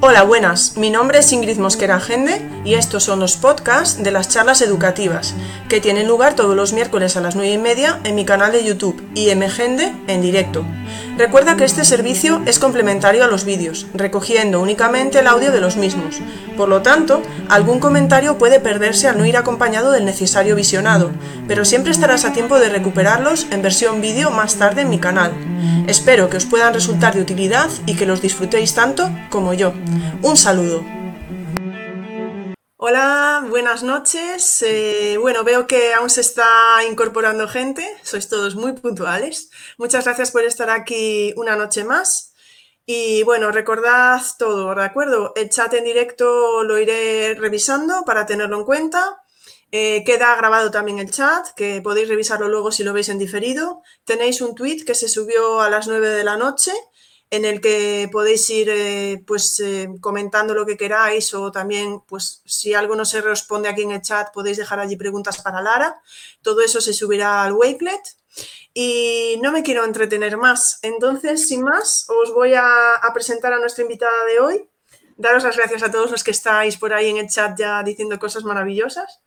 Hola, buenas. Mi nombre es Ingrid Mosquera Gende y estos son los podcasts de las charlas educativas que tienen lugar todos los miércoles a las 9 y media en mi canal de YouTube IMGende en directo. Recuerda que este servicio es complementario a los vídeos, recogiendo únicamente el audio de los mismos. Por lo tanto, algún comentario puede perderse al no ir acompañado del necesario visionado, pero siempre estarás a tiempo de recuperarlos en versión vídeo más tarde en mi canal. Espero que os puedan resultar de utilidad y que los disfrutéis tanto como yo. Un saludo. Hola, buenas noches. Eh, bueno, veo que aún se está incorporando gente, sois todos muy puntuales. Muchas gracias por estar aquí una noche más. Y bueno, recordad todo, ¿de acuerdo? El chat en directo lo iré revisando para tenerlo en cuenta. Eh, queda grabado también el chat, que podéis revisarlo luego si lo veis en diferido. Tenéis un tweet que se subió a las 9 de la noche en el que podéis ir eh, pues, eh, comentando lo que queráis o también pues, si algo no se responde aquí en el chat podéis dejar allí preguntas para Lara. Todo eso se subirá al Wakelet. Y no me quiero entretener más. Entonces, sin más, os voy a presentar a nuestra invitada de hoy. Daros las gracias a todos los que estáis por ahí en el chat ya diciendo cosas maravillosas.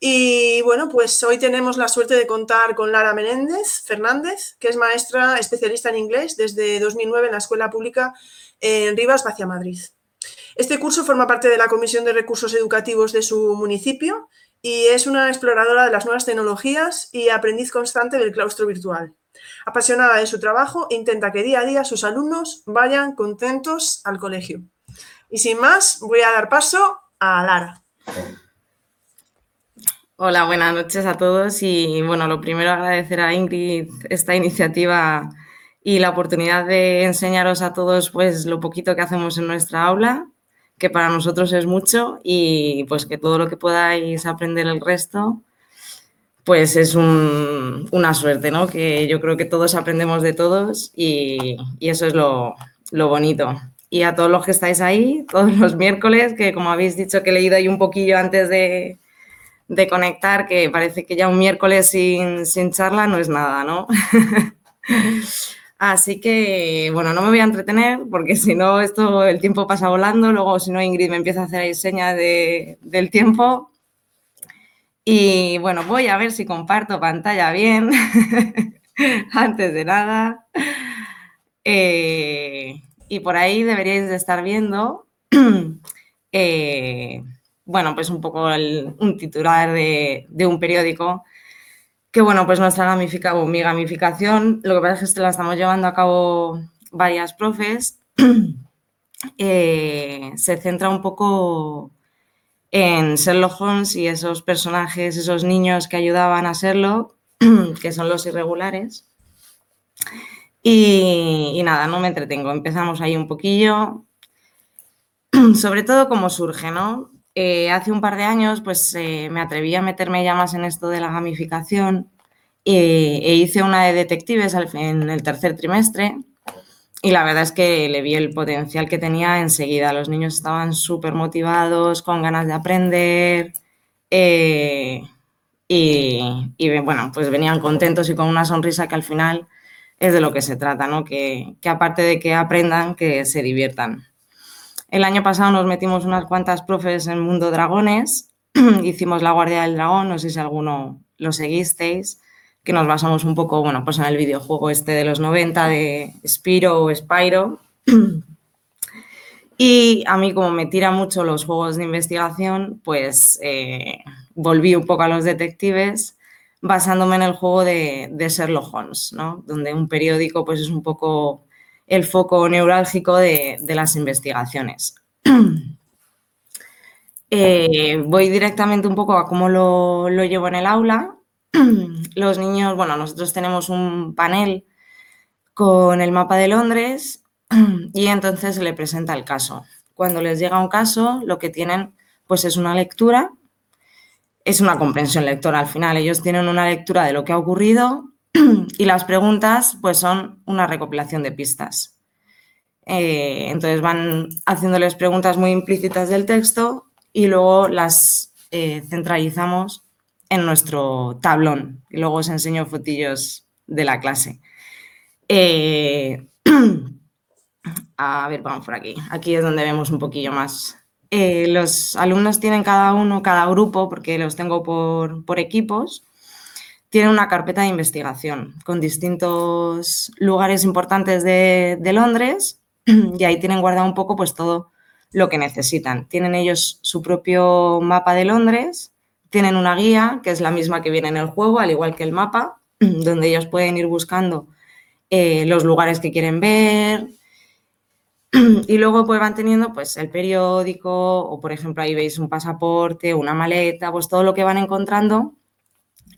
Y bueno, pues hoy tenemos la suerte de contar con Lara Menéndez Fernández, que es maestra especialista en inglés desde 2009 en la Escuela Pública en Rivas, Vacia Madrid. Este curso forma parte de la Comisión de Recursos Educativos de su municipio y es una exploradora de las nuevas tecnologías y aprendiz constante del claustro virtual. Apasionada de su trabajo, intenta que día a día sus alumnos vayan contentos al colegio. Y sin más, voy a dar paso a Lara. Hola, buenas noches a todos y bueno, lo primero agradecer a Ingrid esta iniciativa y la oportunidad de enseñaros a todos pues lo poquito que hacemos en nuestra aula, que para nosotros es mucho y pues que todo lo que podáis aprender el resto pues es una suerte, ¿no? Que yo creo que todos aprendemos de todos y, eso es lo, lo bonito. Y a todos los que estáis ahí, todos los miércoles, que como habéis dicho que he leído ahí un poquillo antes de, de conectar, que parece que ya un miércoles sin, charla no es nada, ¿no? Así que, bueno, no me voy a entretener porque si no, esto el tiempo pasa volando. Luego, si no, Ingrid me empieza a hacer ahí seña del tiempo. Y bueno, voy a ver si comparto pantalla bien antes de nada. Eh, y por ahí deberíais de estar viendo eh, bueno, pues un poco un titular de, un periódico que, bueno, pues nuestra gamificación, mi gamificación, lo que pasa es que la estamos llevando a cabo varias profes, eh, se centra un poco en Sherlock Holmes y esos personajes, esos niños que ayudaban a serlo, que son los irregulares. Y, y, nada, no me entretengo. Empezamos ahí un poquillo. Sobre todo cómo surge, ¿no? Eh, hace un par de años pues eh, me atreví a meterme ya más en esto de la gamificación eh, e hice una de detectives en el tercer trimestre y la verdad es que le vi el potencial que tenía enseguida. Los niños estaban súper motivados, con ganas de aprender y, bueno, pues venían contentos y con una sonrisa que al final es de lo que se trata, ¿no? que aparte de que aprendan, que se diviertan. El año pasado nos metimos unas cuantas profes en Mundo Dragones, hicimos La Guardia del Dragón, no sé si alguno lo seguisteis, que nos basamos un poco, bueno, pues en el videojuego este de los 90 de Spiro o Spyro. Y a mí, como me tira mucho los juegos de investigación, pues eh, volví un poco a los detectives basándome en el juego de, de Sherlock Holmes, ¿no? Donde un periódico pues es un poco el foco neurálgico de, las investigaciones. Eh, voy directamente un poco a cómo lo, llevo en el aula. Los niños, bueno, nosotros tenemos un panel con el mapa de Londres y entonces se le presenta el caso. Cuando les llega un caso, lo que tienen pues es una lectura, es una comprensión lectora al final. Ellos tienen una lectura de lo que ha ocurrido y las preguntas pues son una recopilación de pistas. Eh, entonces van haciéndoles preguntas muy implícitas del texto y luego las eh, centralizamos en nuestro tablón y luego os enseño fotillos de la clase. Eh, A ver, vamos por aquí. Aquí es donde vemos un poquillo más. Los alumnos tienen cada uno, cada grupo, porque los tengo por, equipos, tienen una carpeta de investigación con distintos lugares importantes de, de, Londres y ahí tienen guardado un poco pues todo lo que necesitan. Tienen ellos su propio mapa de Londres, tienen una guía que es la misma que viene en el juego, al igual que el mapa, donde ellos pueden ir buscando eh, los lugares que quieren ver, y luego pues van teniendo pues el periódico o por ejemplo ahí veis un pasaporte, una maleta, pues todo lo que van encontrando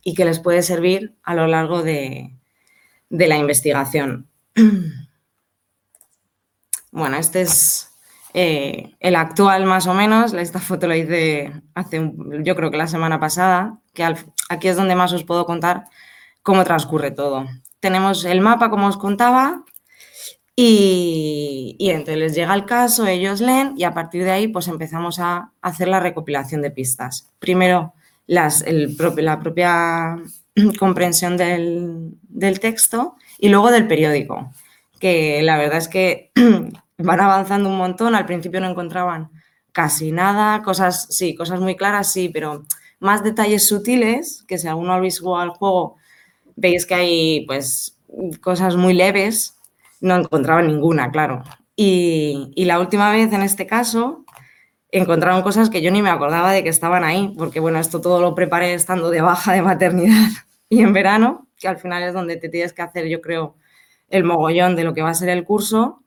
y que les puede servir a lo largo de, la investigación. Bueno, este es eh, el actual más o menos. Esta foto la hice hace, yo creo que la semana pasada, que aquí es donde más os puedo contar cómo transcurre todo. Tenemos el mapa, como os contaba, y, entonces les llega el caso, ellos leen y a partir de ahí pues empezamos a hacer la recopilación de pistas. Primero la propia comprensión del, texto y luego del periódico, que la verdad es que van avanzando un montón, al principio no encontraban casi nada, cosas, sí, cosas muy claras, sí, pero más detalles sutiles, que si alguno habéis jugado al juego, veis que hay pues cosas muy leves no encontraba ninguna, claro. Y, la última vez, en este caso, encontraron cosas que yo ni me acordaba de que estaban ahí, porque bueno, esto todo lo preparé estando de baja de maternidad y en verano, que al final es donde te tienes que hacer, yo creo, el mogollón de lo que va a ser el curso.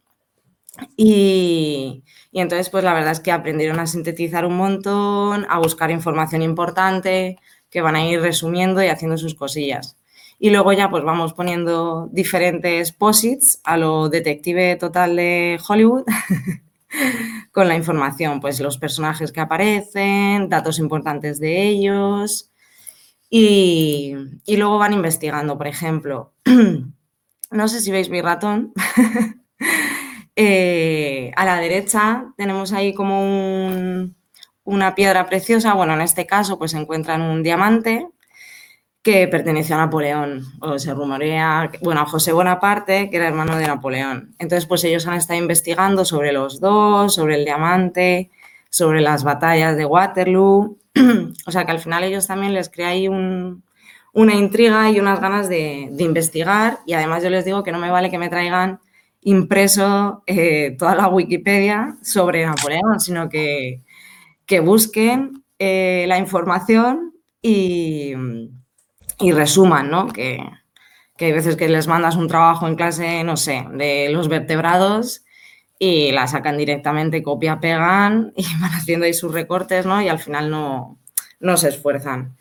Y, y entonces, pues la verdad es que aprendieron a sintetizar un montón, a buscar información importante, que van a ir resumiendo y haciendo sus cosillas. Y luego ya pues vamos poniendo diferentes posits a lo detective total de Hollywood con la información, pues los personajes que aparecen, datos importantes de ellos. Y, luego van investigando, por ejemplo, no sé si veis mi ratón, eh, a la derecha tenemos ahí como una piedra preciosa, bueno, en este caso pues encuentran un diamante que perteneció a Napoleón, o se rumorea, bueno, a José Bonaparte, que era hermano de Napoleón. Entonces, pues ellos han estado investigando sobre los dos, sobre el diamante, sobre las batallas de Waterloo. o sea que al final ellos también les crea ahí una intriga y unas ganas de, investigar. Y además yo les digo que no me vale que me traigan impreso eh, toda la Wikipedia sobre Napoleón, sino que, que busquen eh, la información y y resuman, ¿no? Que, hay veces que les mandas un trabajo en clase, no sé, de los vertebrados y la sacan directamente, copia, pegan y van haciendo ahí sus recortes, ¿no? Y al final no, no se esfuerzan.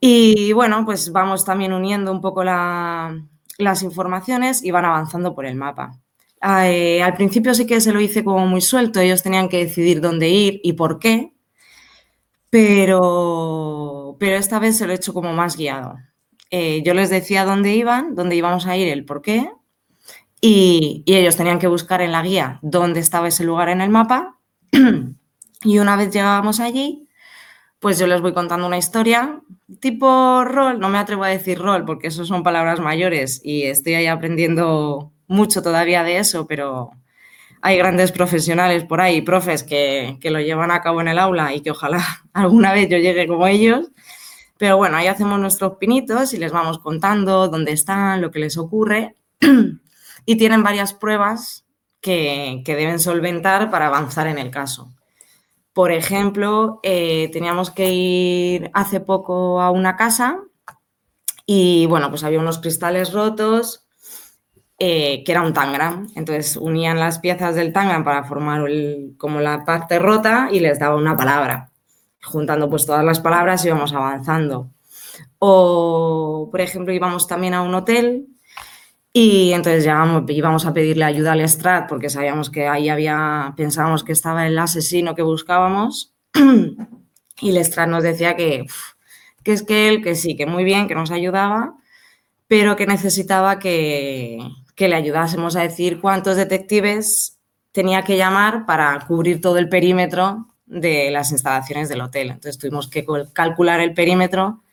Y bueno, pues vamos también uniendo un poco las informaciones y van avanzando por el mapa. Eh, al principio sí que se lo hice como muy suelto, ellos tenían que decidir dónde ir y por qué, pero, pero esta vez se lo he hecho como más guiado. Eh, yo les decía dónde iban, dónde íbamos a ir, el por qué, y, ellos tenían que buscar en la guía dónde estaba ese lugar en el mapa. y una vez llegábamos allí, pues yo les voy contando una historia tipo rol, no me atrevo a decir rol porque eso son palabras mayores y estoy ahí aprendiendo mucho todavía de eso, pero, hay grandes profesionales por ahí, profes que, lo llevan a cabo en el aula y que ojalá alguna vez yo llegue como ellos. Pero bueno, ahí hacemos nuestros pinitos y les vamos contando dónde están, lo que les ocurre. y tienen varias pruebas que, deben solventar para avanzar en el caso. Por ejemplo, eh, teníamos que ir hace poco a una casa y bueno, pues había unos cristales rotos eh, que era un tangram. Entonces unían las piezas del tangram para formar como la parte rota y les daba una palabra. Juntando pues todas las palabras íbamos avanzando. O, por ejemplo, íbamos también a un hotel y entonces llegamos, íbamos a pedirle ayuda al Strat porque sabíamos que ahí había, pensábamos que estaba el asesino que buscábamos y el Strat nos decía que, que es que él, que sí, que muy bien, que nos ayudaba, pero que necesitaba que, que le ayudásemos a decir cuántos detectives tenía que llamar para cubrir todo el perímetro de las instalaciones del hotel. Entonces tuvimos que calcular el perímetro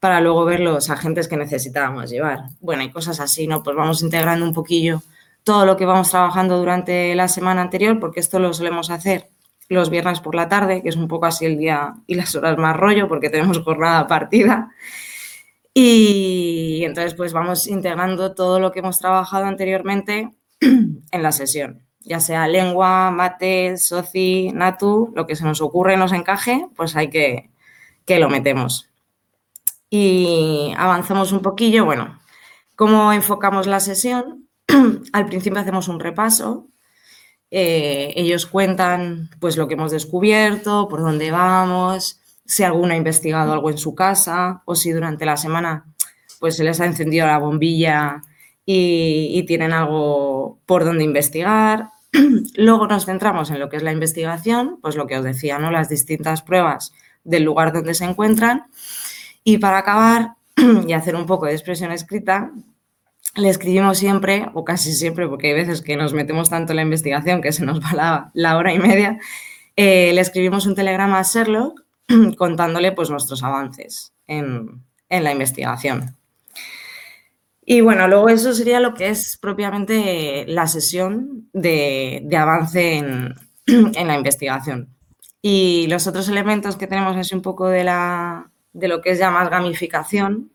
para luego ver los agentes que necesitábamos llevar. Bueno, y cosas así, ¿no? Pues vamos integrando un poquillo todo lo que vamos trabajando durante la semana anterior, porque esto lo solemos hacer los viernes por la tarde, que es un poco así el día y las horas más rollo, porque tenemos jornada partida. Y entonces pues vamos integrando todo lo que hemos trabajado anteriormente en la sesión, ya sea lengua, mate, soci, natu, lo que se nos ocurre, nos encaje, pues hay que, que lo metemos. Y avanzamos un poquillo, bueno, ¿cómo enfocamos la sesión? Al principio hacemos un repaso, eh, ellos cuentan pues lo que hemos descubierto, por dónde vamos, si alguno ha investigado algo en su casa o si durante la semana pues se les ha encendido la bombilla y, tienen algo por donde investigar. Luego nos centramos en lo que es la investigación, pues lo que os decía, ¿no? Las distintas pruebas del lugar donde se encuentran. Y para acabar y hacer un poco de expresión escrita, le escribimos siempre, o casi siempre, porque hay veces que nos metemos tanto en la investigación que se nos va la, hora y media, eh, le escribimos un telegrama a Sherlock contándole pues, nuestros avances en, la investigación. Y bueno, luego eso sería lo que es propiamente la sesión de, avance en, en, la investigación. Y los otros elementos que tenemos es un poco de, la, de lo que es ya gamificación,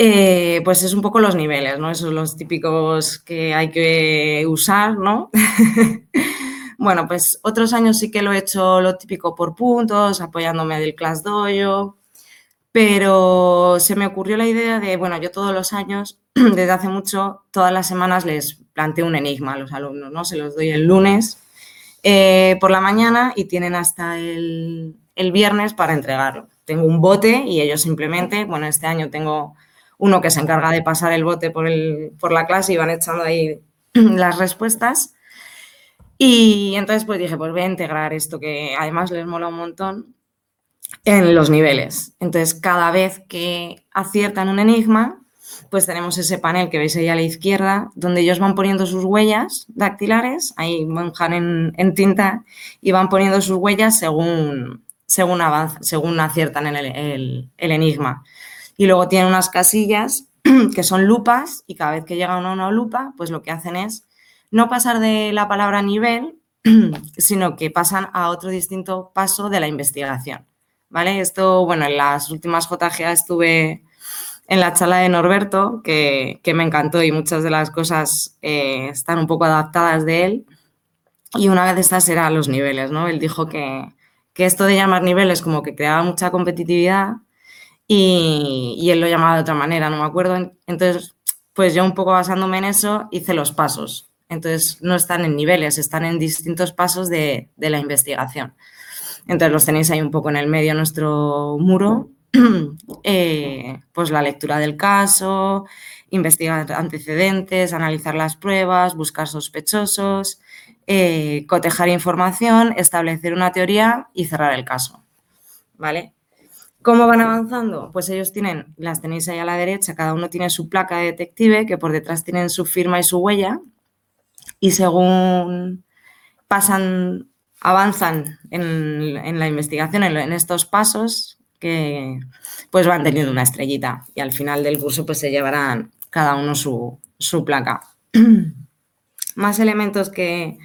eh, pues es un poco los niveles, ¿no? Esos son los típicos que hay que usar, ¿no? bueno, pues otros años sí que lo he hecho lo típico por puntos, apoyándome del Class Dojo, pero se me ocurrió la idea de, bueno, yo todos los años, desde hace mucho, todas las semanas les planteo un enigma a los alumnos, ¿no? Se los doy el lunes eh, por la mañana y tienen hasta el, el viernes para entregarlo. Tengo un bote y ellos simplemente, bueno, este año tengo uno que se encarga de pasar el bote por, el, por la clase y van echando ahí las respuestas. Y entonces pues dije, pues voy a integrar esto que además les mola un montón en los niveles. Entonces cada vez que aciertan un enigma, pues tenemos ese panel que veis ahí a la izquierda, donde ellos van poniendo sus huellas dactilares, ahí manjan en, en tinta y van poniendo sus huellas según, según, según aciertan el, el enigma. Y luego tiene unas casillas que son lupas y cada vez que llega una, una lupa, pues lo que hacen es no pasar de la palabra nivel, sino que pasan a otro distinto paso de la investigación. ¿Vale? Esto, bueno, en las últimas JGA estuve en la charla de Norberto, que, me encantó y muchas de las cosas eh, están un poco adaptadas de él. Y una de estas eran los niveles, ¿no? Él dijo que, que esto de llamar niveles como que creaba mucha competitividad y, él lo llamaba de otra manera, no me acuerdo. Entonces, pues yo un poco basándome en eso hice los pasos. Entonces, no están en niveles, están en distintos pasos de, la investigación. Entonces, los tenéis ahí un poco en el medio nuestro muro. Eh, pues la lectura del caso, investigar antecedentes, analizar las pruebas, buscar sospechosos, eh, cotejar información, establecer una teoría y cerrar el caso. ¿Vale? ¿Cómo van avanzando? Pues ellos tienen, las tenéis ahí a la derecha, cada uno tiene su placa de detective, que por detrás tienen su firma y su huella, y según pasan, avanzan en, la investigación, en, estos pasos, que pues van teniendo una estrellita y al final del curso pues se llevarán cada uno su, su placa. Más elementos que,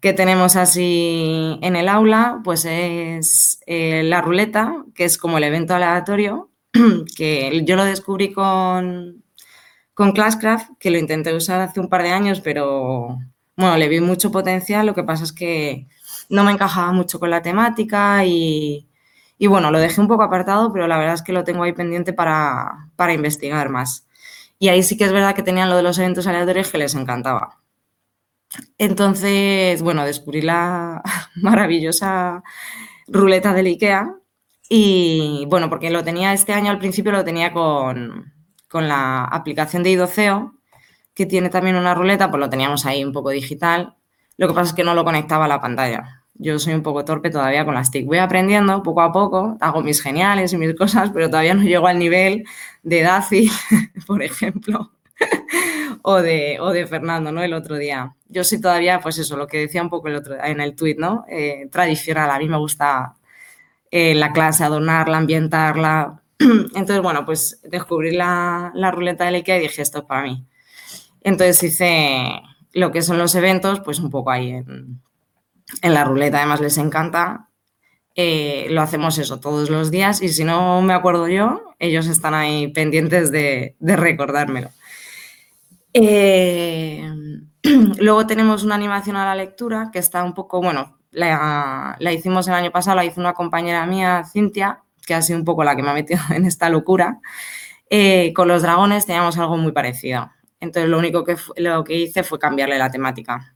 que tenemos así en el aula, pues es eh, la ruleta, que es como el evento aleatorio, que yo lo descubrí con, con Classcraft, que lo intenté usar hace un par de años, pero bueno, le vi mucho potencial, lo que pasa es que no me encajaba mucho con la temática y, y bueno, lo dejé un poco apartado, pero la verdad es que lo tengo ahí pendiente para, para investigar más. Y ahí sí que es verdad que tenían lo de los eventos aleatorios que les encantaba. Entonces, bueno, descubrí la maravillosa ruleta del IKEA y bueno, porque lo tenía este año al principio, lo tenía con, la aplicación de Idoceo, que tiene también una ruleta, pues lo teníamos ahí un poco digital. Lo que pasa es que no lo conectaba a la pantalla. Yo soy un poco torpe todavía con las TIC. Voy aprendiendo poco a poco, hago mis geniales y mis cosas, pero todavía no llego al nivel de Daci, por ejemplo, o, de, o de Fernando, ¿no? El otro día. Yo sí todavía, pues eso, lo que decía un poco el otro, en el tuit, ¿no? Eh, tradicional, a mí me gusta eh, la clase, adornarla, ambientarla. Entonces, bueno, pues descubrí la, la ruleta de IKEA y dije, esto es para mí. Entonces hice lo que son los eventos, pues un poco ahí en, la ruleta, además les encanta. Eh, lo hacemos eso todos los días y si no me acuerdo yo, ellos están ahí pendientes de, recordármelo. Eh, luego tenemos una animación a la lectura que está un poco, bueno, la, hicimos el año pasado, la hizo una compañera mía, Cintia, que ha sido un poco la que me ha metido en esta locura. Eh, con los dragones teníamos algo muy parecido. Entonces lo único que, lo que hice fue cambiarle la temática.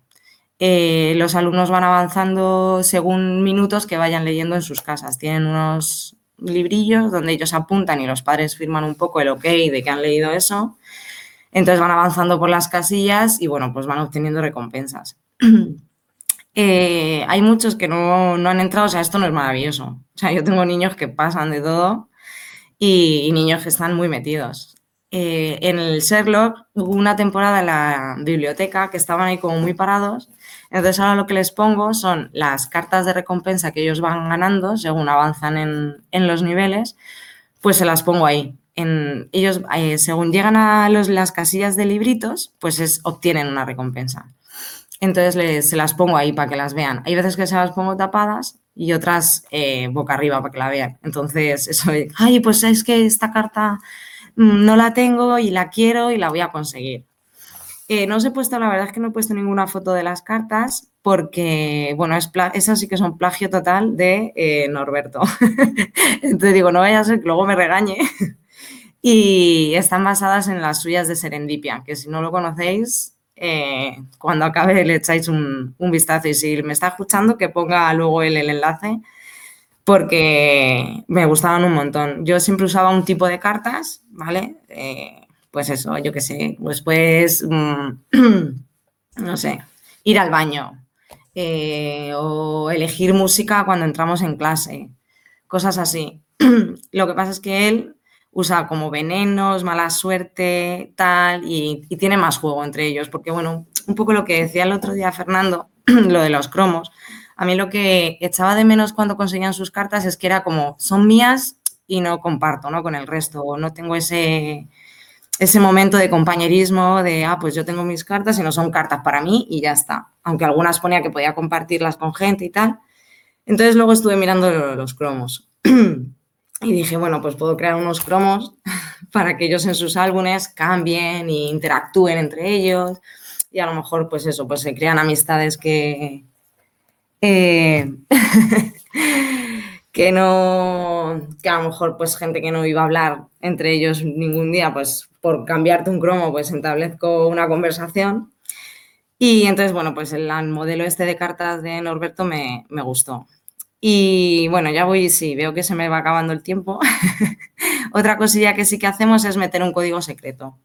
Eh, los alumnos van avanzando según minutos que vayan leyendo en sus casas. Tienen unos librillos donde ellos apuntan y los padres firman un poco el ok de que han leído eso. Entonces van avanzando por las casillas y bueno, pues van obteniendo recompensas. Eh, hay muchos que no, no, han entrado, o sea, esto no es maravilloso. O sea, yo tengo niños que pasan de todo y, niños que están muy metidos. Eh, en el Sherlock hubo una temporada en la biblioteca que estaban ahí como muy parados. Entonces ahora lo que les pongo son las cartas de recompensa que ellos van ganando según avanzan en, en los niveles, pues se las pongo ahí. En, ellos, eh, según llegan a los, las casillas de libritos, pues es, obtienen una recompensa. Entonces se las pongo ahí para que las vean. Hay veces que se las pongo tapadas y otras eh, boca arriba para que la vean. Entonces, eso ay, pues es que esta carta mm, no la tengo y la quiero y la voy a conseguir. Eh, no os he puesto, la verdad es que no he puesto ninguna foto de las cartas porque, bueno, es esas sí que son plagio total de eh, Norberto. Entonces digo, no vaya a ser que luego me regañe. y están basadas en las suyas de Serendipia, que si no lo conocéis, eh, cuando acabe le echáis un, vistazo y si me está escuchando que ponga luego el, el enlace porque me gustaban un montón. Yo siempre usaba un tipo de cartas, ¿vale? Eh, pues eso, yo qué sé, pues pues, no sé, ir al baño eh, o elegir música cuando entramos en clase, cosas así. Lo que pasa es que él usa como venenos, mala suerte, tal, y, tiene más juego entre ellos, porque bueno, un poco lo que decía el otro día Fernando, lo de los cromos, a mí lo que echaba de menos cuando conseguían sus cartas es que era como, son mías y no comparto, ¿no? Con el resto, o no tengo ese, ese momento de compañerismo de, ah, pues yo tengo mis cartas y no son cartas para mí y ya está. Aunque algunas ponía que podía compartirlas con gente y tal. Entonces luego estuve mirando los cromos. Y dije, bueno, pues puedo crear unos cromos para que ellos en sus álbumes cambien e interactúen entre ellos. Y a lo mejor, pues eso, pues se crean amistades que. Eh, que no. que a lo mejor, pues gente que no iba a hablar entre ellos ningún día, pues por cambiarte un cromo, pues establezco una conversación. Y entonces, bueno, pues el modelo este de cartas de Norberto me, me gustó. Y bueno, ya voy, sí, veo que se me va acabando el tiempo. Otra cosilla que sí que hacemos es meter un código secreto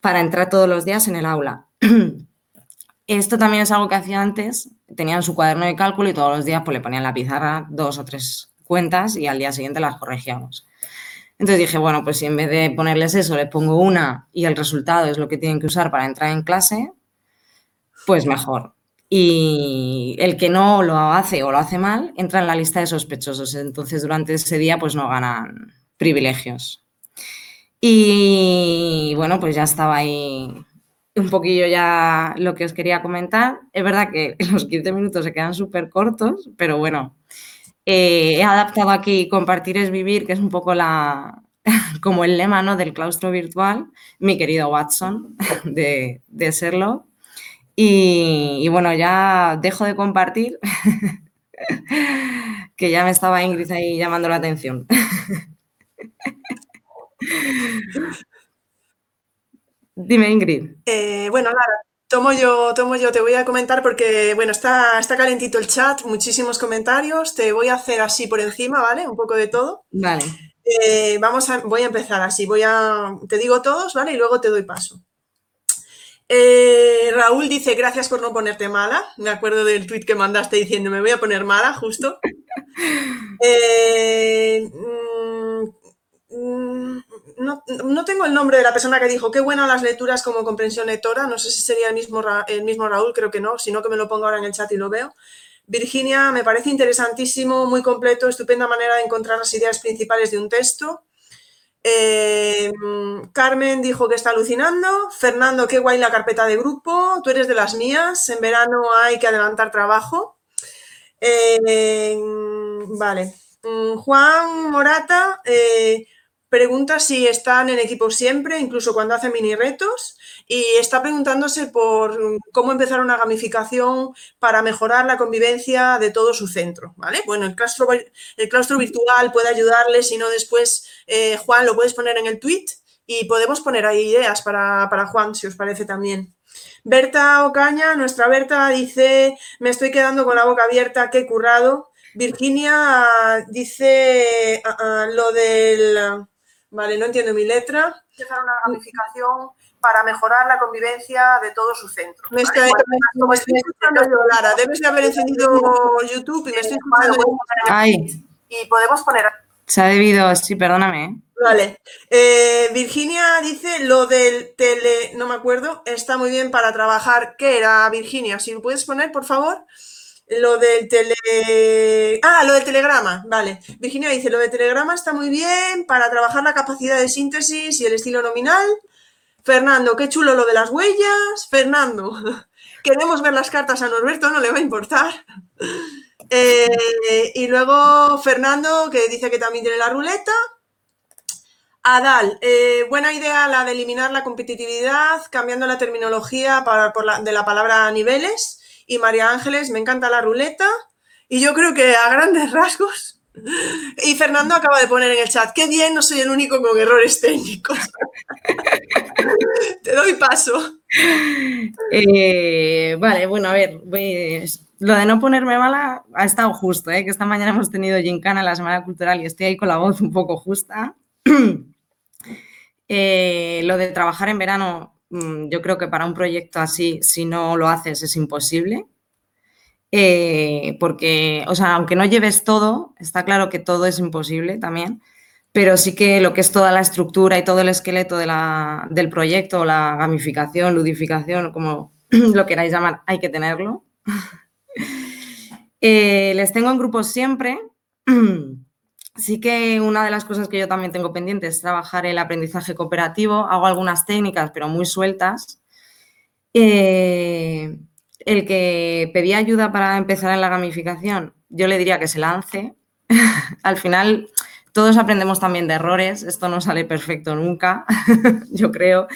para entrar todos los días en el aula. Esto también es algo que hacía antes. Tenían su cuaderno de cálculo y todos los días pues, le ponían la pizarra dos o tres cuentas y al día siguiente las corregíamos. Entonces dije, bueno, pues si en vez de ponerles eso, les pongo una y el resultado es lo que tienen que usar para entrar en clase, pues mejor y el que no lo hace o lo hace mal entra en la lista de sospechosos. Entonces, durante ese día, pues no ganan privilegios. Y bueno, pues ya estaba ahí un poquillo ya lo que os quería comentar. Es verdad que los 15 minutos se quedan súper cortos, pero bueno, eh, he adaptado aquí compartir es vivir, que es un poco la, como el lema ¿no? del claustro virtual, mi querido Watson de, de. Y, bueno, ya dejo de compartir, que ya me estaba Ingrid ahí llamando la atención. Dime, Ingrid. Eh, bueno, nada, tomo yo, tomo yo, te voy a comentar porque, bueno, está, está calentito el chat, muchísimos comentarios, te voy a hacer así por encima, ¿vale? Un poco de todo. Vale. Eh, vamos a, voy a empezar así, voy a, te digo todos, ¿vale? Y luego te doy paso. Eh, Raúl dice, gracias por no ponerte mala. Me acuerdo del tweet que mandaste diciendo, me voy a poner mala, justo. Eh, mm, no, tengo el nombre de la persona que dijo, qué buenas las lecturas como comprensión lectora. No sé si sería el mismo, el mismo Raúl, creo que no, sino que me lo pongo ahora en el chat y lo veo. Virginia, me parece interesantísimo, muy completo, estupenda manera de encontrar las ideas principales de un texto. Eh, Carmen dijo que está alucinando. Fernando, qué guay la carpeta de grupo. Tú eres de las mías. En verano hay que adelantar trabajo. Eh, vale. Mm, Juan Morata eh, pregunta si están en equipo siempre, incluso cuando hacen mini retos, y está preguntándose por cómo empezar una gamificación para mejorar la convivencia de todo su centro. ¿vale? Bueno, el claustro, el claustro virtual puede ayudarle, si no después, eh, Juan, lo puedes poner en el tweet y podemos poner ahí ideas para, para Juan, si os parece también. Berta Ocaña, nuestra Berta, dice, me estoy quedando con la boca abierta, qué currado. Virginia dice uh, uh, lo del... Vale, no entiendo mi letra. Empezar una gamificación para mejorar la convivencia de todo su centro. Me estoy, ¿vale? me, me estoy escuchando yo, Lara. Debes de haber encendido YouTube y me estoy escuchando. Ay. Y podemos poner... Se ha debido, sí, perdóname. ¿eh? Vale. Eh, Virginia dice lo del tele, no me acuerdo, está muy bien para trabajar. ¿Qué era, Virginia? Si lo puedes poner, por favor. Lo del tele... Ah, lo del telegrama, vale. Virginia dice, lo de telegrama está muy bien para trabajar la capacidad de síntesis y el estilo nominal. Fernando, qué chulo lo de las huellas. Fernando, queremos ver las cartas a Norberto, no le va a importar. Eh, y luego Fernando, que dice que también tiene la ruleta. Adal, eh, buena idea la de eliminar la competitividad, cambiando la terminología de la palabra niveles. Y María Ángeles, me encanta la ruleta. Y yo creo que a grandes rasgos. Y Fernando acaba de poner en el chat, qué bien, no soy el único con errores técnicos. Te doy paso. Eh, vale, bueno, a ver, lo de no ponerme mala ha estado justo, ¿eh? que esta mañana hemos tenido Gincana la Semana Cultural y estoy ahí con la voz un poco justa. eh, lo de trabajar en verano yo creo que para un proyecto así, si no lo haces, es imposible. Eh, porque, o sea, aunque no lleves todo, está claro que todo es imposible también, pero sí que lo que es toda la estructura y todo el esqueleto de la, del proyecto, la gamificación, ludificación, como lo queráis llamar, hay que tenerlo. eh, les tengo en grupos siempre. Sí que una de las cosas que yo también tengo pendiente es trabajar el aprendizaje cooperativo. Hago algunas técnicas, pero muy sueltas. Eh, el que pedía ayuda para empezar en la gamificación, yo le diría que se lance. Al final, todos aprendemos también de errores. Esto no sale perfecto nunca, yo creo.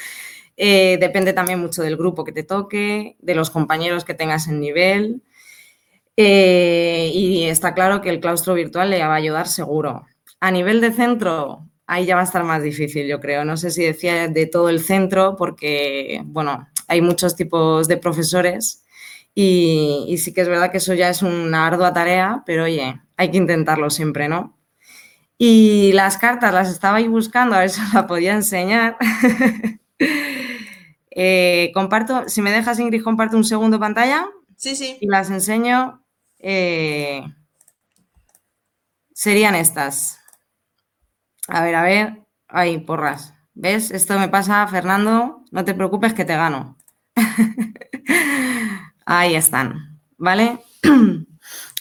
Eh, depende también mucho del grupo que te toque, de los compañeros que tengas en nivel. Eh, y está claro que el claustro virtual le va a ayudar seguro. A nivel de centro, ahí ya va a estar más difícil, yo creo. No sé si decía de todo el centro, porque, bueno, hay muchos tipos de profesores y, y sí que es verdad que eso ya es una ardua tarea, pero oye, hay que intentarlo siempre, ¿no? Y las cartas las estaba ahí buscando, a ver si os la podía enseñar. eh, comparto, si me dejas, Ingrid, comparto un segundo pantalla. Sí, sí. Y las enseño eh, serían estas. A ver, a ver. Ay, porras. ¿Ves? Esto me pasa, Fernando. No te preocupes que te gano. Ahí están. ¿Vale?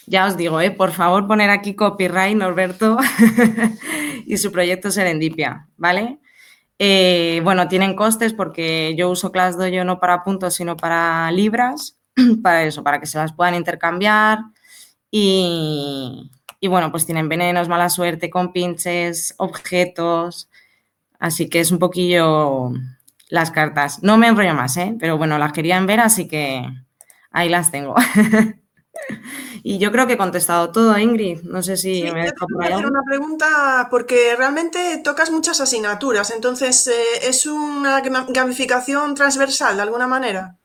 ya os digo, ¿eh? por favor, poner aquí copyright, Norberto, y su proyecto Serendipia, ¿vale? Eh, bueno, tienen costes porque yo uso ClassDojo no para puntos, sino para libras, para eso, para que se las puedan intercambiar y, y, bueno, pues tienen venenos, mala suerte, con pinches, objetos, así que es un poquillo las cartas. No me enrollo más, ¿eh? pero bueno, las querían ver, así que ahí las tengo. y yo creo que he contestado todo, Ingrid. No sé si Sí, me ahí. hacer una pregunta porque realmente tocas muchas asignaturas, entonces eh, es una gamificación transversal de alguna manera.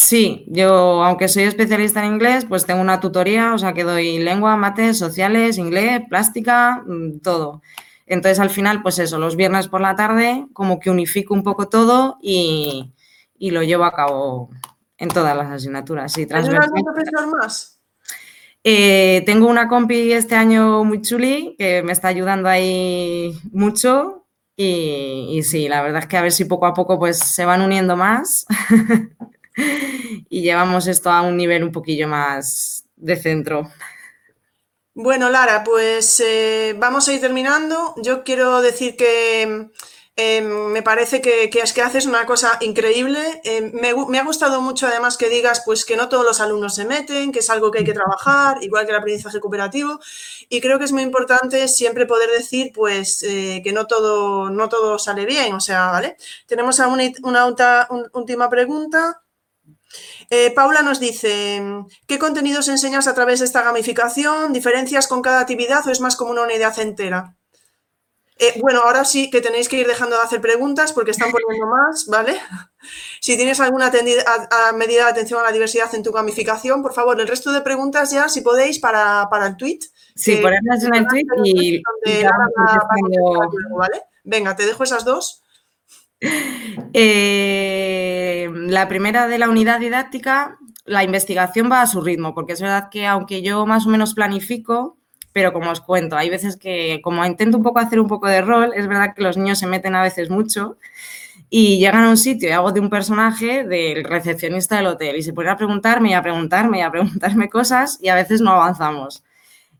Sí, yo, aunque soy especialista en inglés, pues tengo una tutoría, o sea que doy lengua, mates, sociales, inglés, plástica, mm, todo. Entonces, al final, pues eso, los viernes por la tarde, como que unifico un poco todo y, y lo llevo a cabo en todas las asignaturas, sí, ¿Tienes algún profesor más? Eh, tengo una compi este año muy chuli que me está ayudando ahí mucho y, y sí, la verdad es que a ver si poco a poco pues se van uniendo más y llevamos esto a un nivel un poquillo más de centro. Bueno, Lara, pues eh, vamos a ir terminando. Yo quiero decir que eh, me parece que, es que haces una cosa increíble. Eh, me, ha gustado mucho además que digas pues que no todos los alumnos se meten, que es algo que hay que trabajar, igual que el aprendizaje cooperativo. Y creo que es muy importante siempre poder decir pues que no todo, no todo sale bien. O sea, ¿vale? Tenemos una, una última pregunta. Eh, Paula nos dice, ¿qué contenidos enseñas a través de esta gamificación? ¿Diferencias con cada actividad o es más como una unidad entera? Eh, bueno, ahora sí que tenéis que ir dejando de hacer preguntas porque están poniendo más, ¿vale? Si tienes alguna medida de atención a la diversidad en tu gamificación, por favor, el resto de preguntas ya, si podéis, para, el tweet. Sí, ponerlas en el tweet y... Venga, te dejo esas dos. Eh, la primera de la unidad didáctica, la investigación va a su ritmo, porque es verdad que aunque yo más o menos planifico, pero como os cuento, hay veces que como intento un poco hacer un poco de rol, es verdad que los niños se meten a veces mucho y llegan a un sitio y hago de un personaje del recepcionista del hotel y se ponen a preguntarme y a preguntarme y a preguntarme cosas y a veces no avanzamos.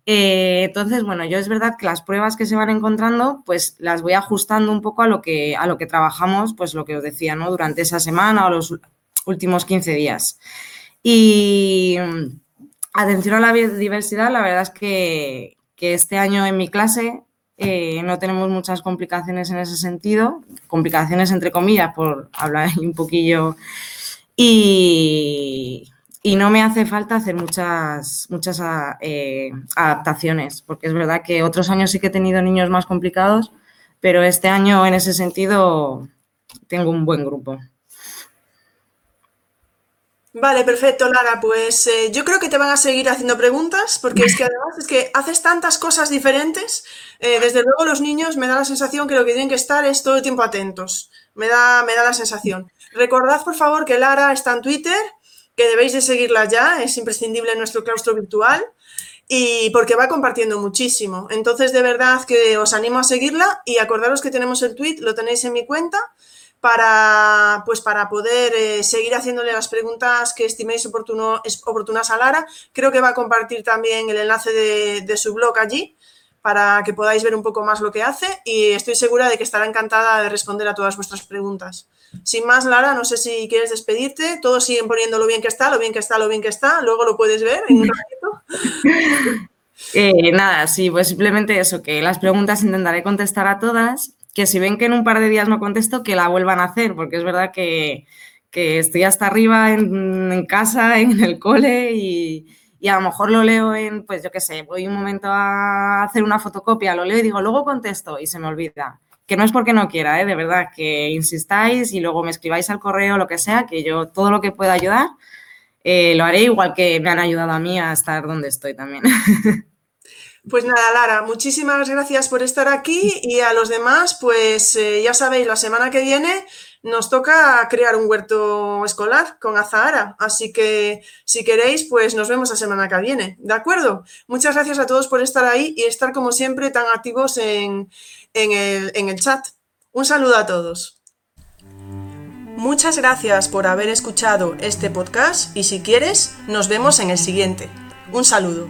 Eh, entonces, bueno, yo es verdad que las pruebas que se van encontrando, pues las voy ajustando un poco a lo que, a lo que trabajamos, pues lo que os decía, ¿no? Durante esa semana o los últimos 15 días. Y atención a la biodiversidad, la verdad es que, este año en mi clase eh, no tenemos muchas complicaciones en ese sentido, complicaciones entre comillas, por hablar un poquillo. Y, y no me hace falta hacer muchas, muchas ah, eh, adaptaciones, porque es verdad que otros años sí que he tenido niños más complicados, pero este año en ese sentido tengo un buen grupo. Vale, perfecto, Lara. Pues eh, yo creo que te van a seguir haciendo preguntas, porque es que además es que haces tantas cosas diferentes. Eh, desde luego los niños me da la sensación que lo que tienen que estar es todo el tiempo atentos. Me da, me da la sensación. Recordad, por favor, que Lara está en Twitter que debéis de seguirla ya, es imprescindible en nuestro claustro virtual y porque va compartiendo muchísimo. Entonces, de verdad que os animo a seguirla y acordaros que tenemos el tweet, lo tenéis en mi cuenta para, pues para poder eh, seguir haciéndole las preguntas que estiméis oportuno, oportunas a Lara. Creo que va a compartir también el enlace de, de su blog allí para que podáis ver un poco más lo que hace y estoy segura de que estará encantada de responder a todas vuestras preguntas. Sin más, Lara, no sé si quieres despedirte. Todos siguen poniendo lo bien que está, lo bien que está, lo bien que está. Luego lo puedes ver en un ratito. Eh, nada, sí, pues simplemente eso, que las preguntas intentaré contestar a todas, que si ven que en un par de días no contesto, que la vuelvan a hacer, porque es verdad que, estoy hasta arriba en, casa, en el cole y, y, a lo mejor lo leo en, pues yo qué sé, voy un momento a hacer una fotocopia, lo leo y digo, luego contesto y se me olvida que no es porque no quiera, ¿eh? de verdad, que insistáis y luego me escribáis al correo, lo que sea, que yo todo lo que pueda ayudar, eh, lo haré igual que me han ayudado a mí a estar donde estoy también. Pues nada, Lara, muchísimas gracias por estar aquí y a los demás, pues eh, ya sabéis, la semana que viene nos toca crear un huerto escolar con Azahara, así que si queréis, pues nos vemos la semana que viene, ¿de acuerdo? Muchas gracias a todos por estar ahí y estar como siempre tan activos en, en el, chat. Un saludo a todos. Muchas gracias por haber escuchado este podcast y si quieres, nos vemos en el siguiente. Un saludo.